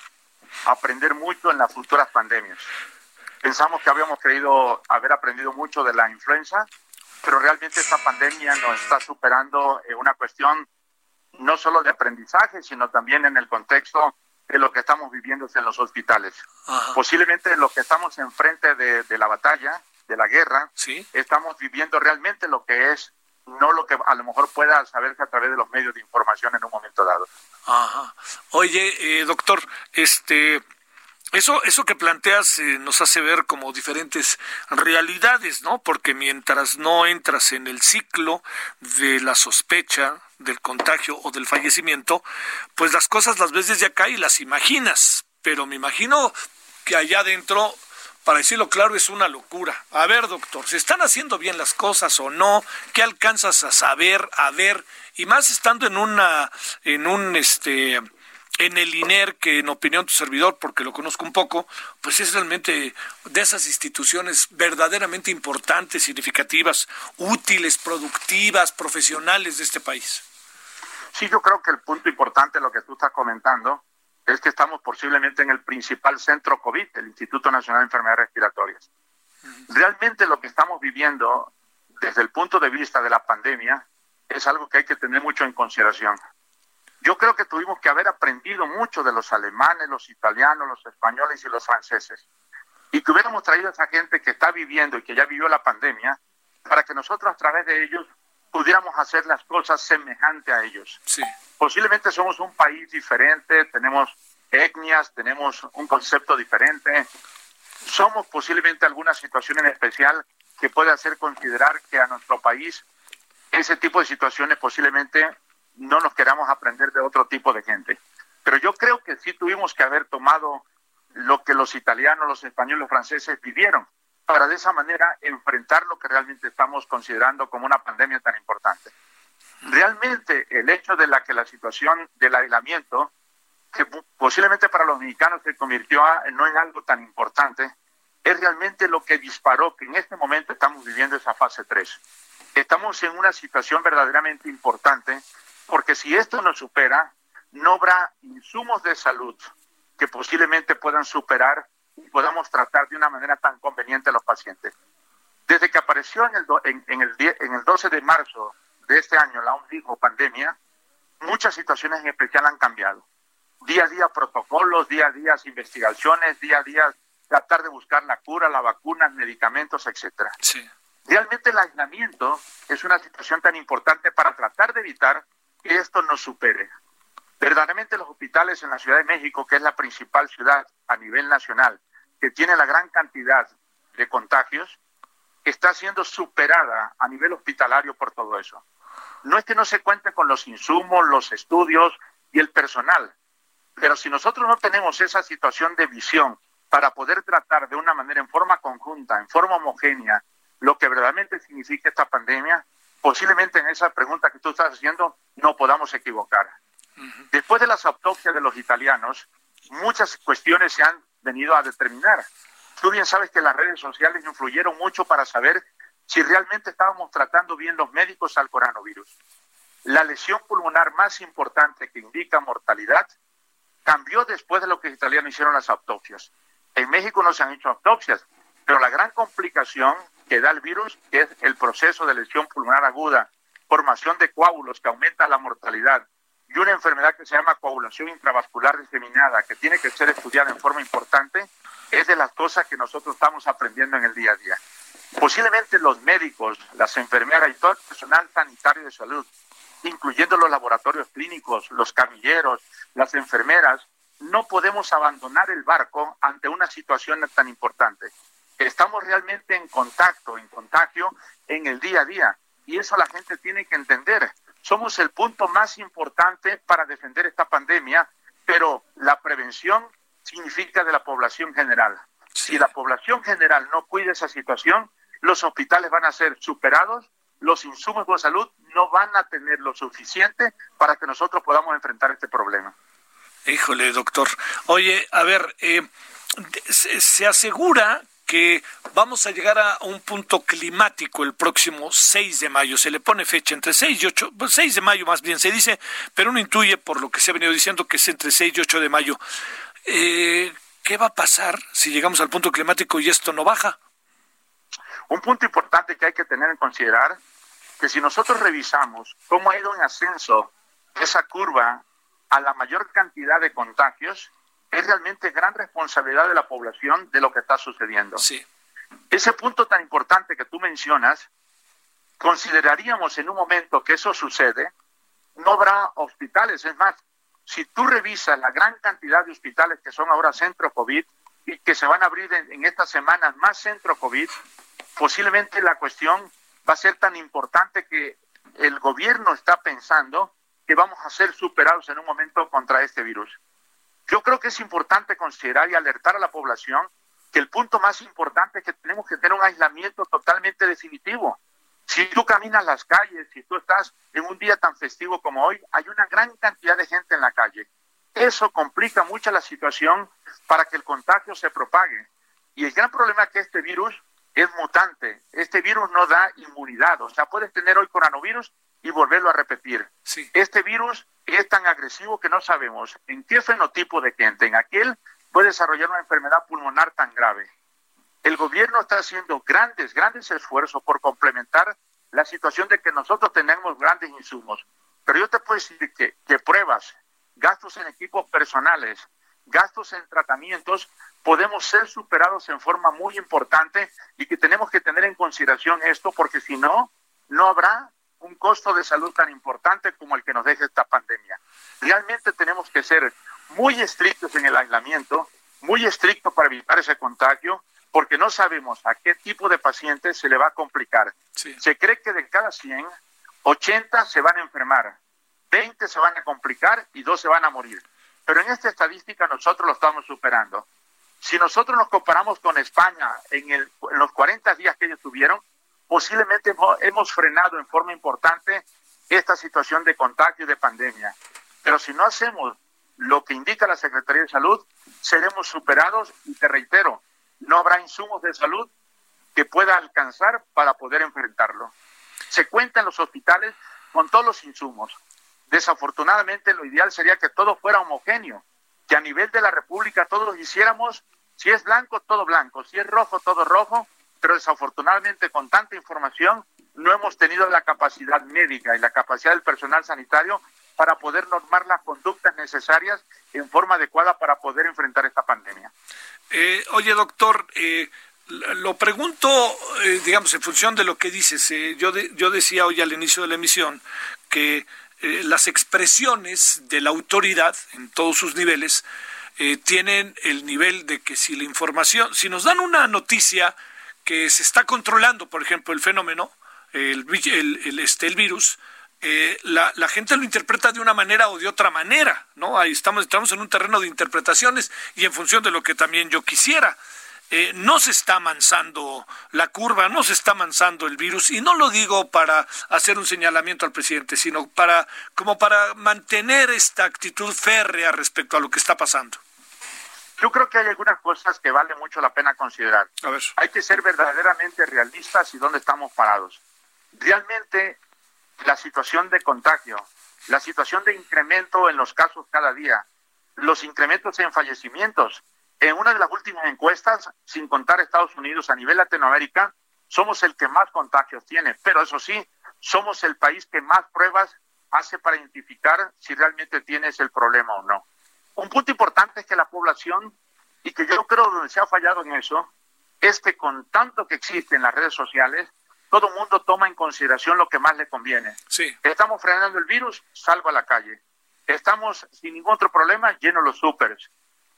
aprender mucho en las futuras pandemias. Pensamos que habíamos creído haber aprendido mucho de la influenza pero realmente esta pandemia nos está superando en una cuestión no solo de aprendizaje, sino también en el contexto de lo que estamos viviendo en los hospitales. Posiblemente lo que estamos enfrente de, de la batalla, de la guerra, ¿Sí? estamos viviendo realmente lo que es, no lo que a lo mejor pueda saberse a través de los medios de información en un momento dado. Ajá. Oye, eh, doctor, este, eso, eso que planteas eh, nos hace ver como diferentes realidades, ¿no? Porque mientras no entras en el ciclo de la sospecha, del contagio o del fallecimiento, pues las cosas las ves desde acá y las imaginas. Pero me imagino que allá adentro, para decirlo claro, es una locura. A ver, doctor, ¿se están haciendo bien las cosas o no? ¿Qué alcanzas a saber, a ver? Y más estando en una, en un, este, en el INER, que en opinión tu servidor, porque lo conozco un poco, pues es realmente de esas instituciones verdaderamente importantes, significativas, útiles, productivas, profesionales de este país. Sí, yo creo que el punto importante, lo que tú estás comentando, es que estamos posiblemente en el principal centro COVID, el Instituto Nacional de Enfermedades Respiratorias. Realmente lo que estamos viviendo desde el punto de vista de la pandemia es algo que hay que tener mucho en consideración. Yo creo que tuvimos que haber aprendido mucho de los alemanes, los italianos, los españoles y los franceses. Y que hubiéramos traído a esa gente que está viviendo y que ya vivió la pandemia para que nosotros a través de ellos pudiéramos hacer las cosas semejante a ellos. Sí. Posiblemente somos un país diferente, tenemos etnias, tenemos un concepto diferente. Somos posiblemente alguna situación en especial que puede hacer considerar que a nuestro país ese tipo de situaciones posiblemente no nos queramos aprender de otro tipo de gente. Pero yo creo que sí tuvimos que haber tomado lo que los italianos, los españoles, los franceses vivieron para de esa manera enfrentar lo que realmente estamos considerando como una pandemia tan importante. Realmente el hecho de la que la situación del aislamiento, que posiblemente para los mexicanos se convirtió no en algo tan importante, es realmente lo que disparó que en este momento estamos viviendo esa fase 3. Estamos en una situación verdaderamente importante porque si esto nos supera, no habrá insumos de salud que posiblemente puedan superar y podamos tratar de una manera tan conveniente a los pacientes. Desde que apareció en el, en, el, en el 12 de marzo de este año la OMS dijo pandemia, muchas situaciones en especial han cambiado. Día a día protocolos, día a día investigaciones, día a día tratar de buscar la cura, la vacuna, medicamentos, etcétera. Sí. Realmente el aislamiento es una situación tan importante para tratar de evitar que esto nos supere. Verdaderamente los hospitales en la Ciudad de México, que es la principal ciudad a nivel nacional, que tiene la gran cantidad de contagios, está siendo superada a nivel hospitalario por todo eso. No es que no se cuente con los insumos, los estudios y el personal, pero si nosotros no tenemos esa situación de visión para poder tratar de una manera en forma conjunta, en forma homogénea, lo que verdaderamente significa esta pandemia, posiblemente en esa pregunta que tú estás haciendo no podamos equivocar. Después de las autopsias de los italianos, muchas cuestiones se han venido a determinar. Tú bien sabes que las redes sociales influyeron mucho para saber si realmente estábamos tratando bien los médicos al coronavirus. La lesión pulmonar más importante que indica mortalidad cambió después de lo que los italianos hicieron las autopsias. En México no se han hecho autopsias, pero la gran complicación que da el virus es el proceso de lesión pulmonar aguda, formación de coágulos que aumenta la mortalidad y una enfermedad que se llama coagulación intravascular diseminada, que tiene que ser estudiada en forma importante, es de las cosas que nosotros estamos aprendiendo en el día a día. Posiblemente los médicos, las enfermeras y todo el personal sanitario de salud, incluyendo los laboratorios clínicos, los camilleros, las enfermeras, no podemos abandonar el barco ante una situación tan importante estamos realmente en contacto, en contagio en el día a día. Y eso la gente tiene que entender. Somos el punto más importante para defender esta pandemia, pero la prevención significa de la población general. Si la población general no cuida esa situación, los hospitales van a ser superados, los insumos de salud no van a tener lo suficiente para que nosotros podamos enfrentar este problema. Híjole, doctor. Oye, a ver, eh, se asegura que vamos a llegar a un punto climático el próximo 6 de mayo. Se le pone fecha entre 6 y 8, 6 pues, de mayo más bien se dice, pero uno intuye por lo que se ha venido diciendo que es entre 6 y 8 de mayo. Eh, ¿Qué va a pasar si llegamos al punto climático y esto no baja? Un punto importante que hay que tener en considerar, que si nosotros revisamos cómo ha ido en ascenso esa curva a la mayor cantidad de contagios, es realmente gran responsabilidad de la población de lo que está sucediendo. Sí. Ese punto tan importante que tú mencionas, consideraríamos en un momento que eso sucede, no habrá hospitales. Es más, si tú revisas la gran cantidad de hospitales que son ahora centro COVID y que se van a abrir en, estas semanas más centro COVID, posiblemente la cuestión va a ser tan importante que el gobierno está pensando que vamos a ser superados en un momento contra este virus. Yo creo que es importante considerar y alertar a la población que el punto más importante es que tenemos que tener un aislamiento totalmente definitivo. Si tú caminas las calles, si tú estás en un día tan festivo como hoy, hay una gran cantidad de gente en la calle. Eso complica mucho la situación para que el contagio se propague. Y el gran problema es que este virus es mutante. Este virus no da inmunidad. O sea, puedes tener hoy coronavirus y volverlo a repetir. Este virus es tan agresivo que no sabemos en qué fenotipo de gente, en aquel puede desarrollar una enfermedad pulmonar tan grave el gobierno está haciendo grandes, grandes esfuerzos por complementar la situación de que nosotros tenemos grandes insumos. Pero yo te puedo decir que, que pruebas, gastos en equipos personales, gastos en tratamientos, podemos ser superados en forma muy importante y que tenemos que tener en consideración esto porque si no, no habrá un costo de salud tan importante como el que nos deja esta pandemia. Realmente tenemos que ser muy estrictos en el aislamiento, muy estrictos para evitar ese contagio porque no sabemos a qué tipo de paciente se le va a complicar. Se cree que de cada 100, 80 se van a enfermar, 20 se van a complicar y 2 se van a morir. Pero en esta estadística nosotros lo estamos superando. Si nosotros nos comparamos con España en, el, en los 40 días que ellos tuvieron, posiblemente hemos frenado en forma importante esta situación de contagio y de pandemia. Pero si no hacemos lo que indica la Secretaría de Salud, seremos superados y te reitero, no habrá insumos de salud que pueda alcanzar para poder enfrentarlo. Se cuenta en los hospitales con todos los insumos. Desafortunadamente lo ideal sería que todo fuera homogéneo, que a nivel de la República todos hiciéramos, si es blanco, todo blanco, si es rojo, todo rojo, pero desafortunadamente con tanta información no hemos tenido la capacidad médica y la capacidad del personal sanitario para poder normar las conductas necesarias en forma adecuada para poder enfrentar esta pandemia. Eh, oye, doctor, eh, lo pregunto, eh, digamos, en función de lo que dices. yo, yo decía hoy al inicio de la emisión que las expresiones de la autoridad en todos sus niveles tienen el nivel de que si la información, si nos dan una noticia que se está controlando, por ejemplo, el fenómeno, el, este, el virus, eh, la, la, gente lo interpreta de una manera o de otra manera, ¿no? Ahí estamos, estamos en un terreno de interpretaciones y en función de lo que también yo quisiera. Eh, no se está amansando la curva, no se está amansando el virus, y no lo digo para hacer un señalamiento al presidente, sino para, como para mantener esta actitud férrea respecto a lo que está pasando. Yo creo que hay algunas cosas que vale mucho la pena considerar. A ver. Hay que ser verdaderamente realistas y dónde estamos parados. Realmente la situación de contagio, la situación de incremento en los casos cada día, los incrementos en fallecimientos. En una de las últimas encuestas, sin contar Estados Unidos a nivel Latinoamérica, somos el que más contagios tiene, pero eso sí, somos el país que más pruebas hace para identificar si realmente tienes el problema o no. Un punto importante es que la población, y que yo creo donde se ha fallado en eso, es que con tanto que existe en las redes sociales, todo el mundo toma en consideración lo que más le conviene. Sí. Estamos frenando el virus, salgo a la calle. Estamos sin ningún otro problema, lleno los súperes.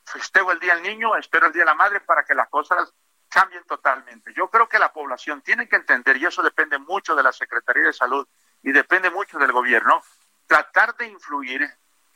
Festejo el Día del Niño, espero el Día de la Madre para que las cosas cambien totalmente. Yo creo que la población tiene que entender, y eso depende mucho de la Secretaría de Salud y depende mucho del gobierno, tratar de influir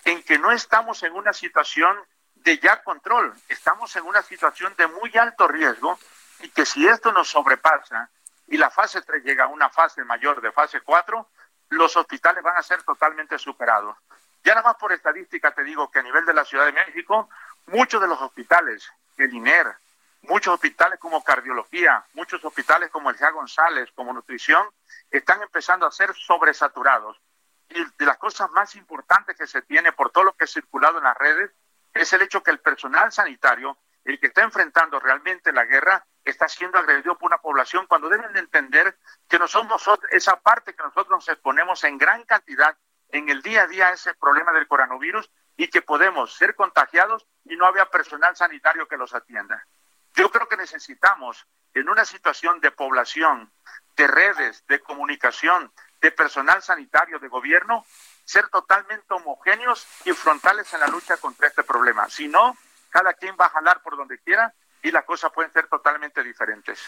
en que no estamos en una situación de ya control, estamos en una situación de muy alto riesgo y que si esto nos sobrepasa, y la fase 3 llega a una fase mayor de fase 4, los hospitales van a ser totalmente superados. Ya nada más por estadística te digo que a nivel de la Ciudad de México, muchos de los hospitales, el INER, muchos hospitales como cardiología, muchos hospitales como el GEA González, como nutrición, están empezando a ser sobresaturados. De las cosas más importantes que se tiene por todo lo que ha circulado en las redes es el hecho que el personal sanitario, el que está enfrentando realmente la guerra, está siendo agredido por una población cuando deben de entender que no somos esa parte que nosotros nos exponemos en gran cantidad en el día a día a ese problema del coronavirus y que podemos ser contagiados y no había personal sanitario que los atienda. Yo creo que necesitamos, en una situación de población, de redes, de comunicación, de personal sanitario, de gobierno, ser totalmente homogéneos y frontales en la lucha contra este problema. Si no, cada quien va a jalar por donde quiera y las cosas pueden ser totalmente diferentes.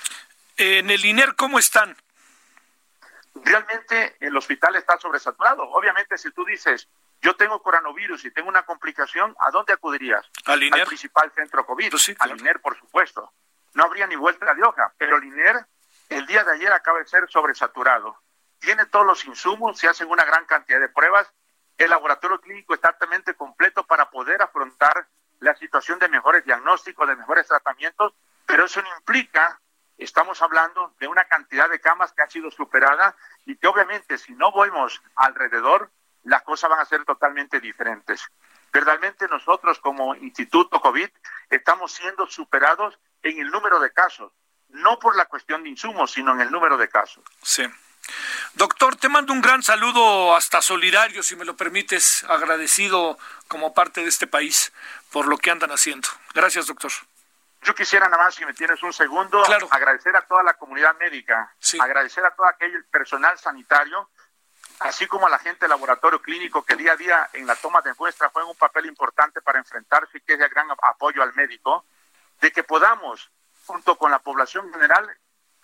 En el INER, ¿cómo están? Realmente el hospital está sobresaturado. Obviamente, si tú dices, yo tengo coronavirus y tengo una complicación, ¿a dónde acudirías? Al INER. Al principal centro COVID. Pues Al INER, por supuesto. No habría ni vuelta de hoja, pero el INER el día de ayer acaba de ser sobresaturado. Tiene todos los insumos, se hacen una gran cantidad de pruebas. El laboratorio clínico está altamente completo para poder afrontar la situación de mejores diagnósticos, de mejores tratamientos, pero eso no implica, estamos hablando de una cantidad de camas que ha sido superada y que obviamente si no volvemos alrededor, las cosas van a ser totalmente diferentes. Verdaderamente nosotros como Instituto COVID estamos siendo superados en el número de casos, no por la cuestión de insumos, sino en el número de casos. Sí. Doctor, te mando un gran saludo hasta solidario, si me lo permites, agradecido como parte de este país por lo que andan haciendo. Gracias, doctor. Yo quisiera nada más, si me tienes un segundo, agradecer a toda la comunidad médica, agradecer a todo aquel personal sanitario, así como a la gente del laboratorio clínico que día a día en la toma de muestras juega un papel importante para enfrentarse y que es de gran apoyo al médico, de que podamos, junto con la población general,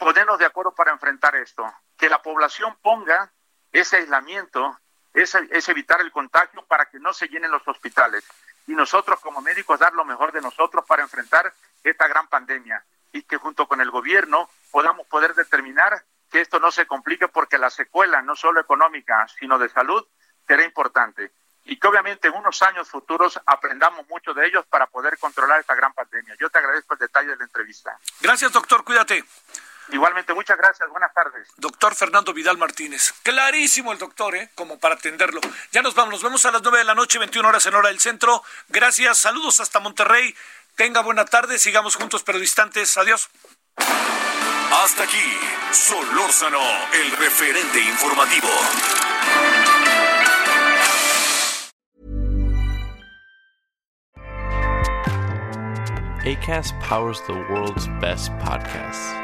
ponernos de acuerdo para enfrentar esto. Que la población ponga ese aislamiento, ese, evitar el contagio para que no se llenen los hospitales. Y nosotros como médicos dar lo mejor de nosotros para enfrentar esta gran pandemia. Y que junto con el gobierno podamos poder determinar que esto no se complique porque la secuela, no solo económica, sino de salud, será importante. Y que obviamente en unos años futuros aprendamos mucho de ellos para poder controlar esta gran pandemia. Yo te agradezco el detalle de la entrevista. Gracias, doctor. Cuídate. Igualmente, muchas gracias. Buenas tardes. Doctor Fernando Vidal Martínez. Clarísimo el doctor, ¿eh? Como para atenderlo. Ya nos vamos. Nos vemos a las nueve de la noche, 21 horas en hora del centro. Gracias. Saludos hasta Monterrey. Tenga buena tarde. Sigamos juntos pero distantes. Adiós. Hasta aquí, Solórzano, el referente informativo. ACAST powers the world's best podcasts.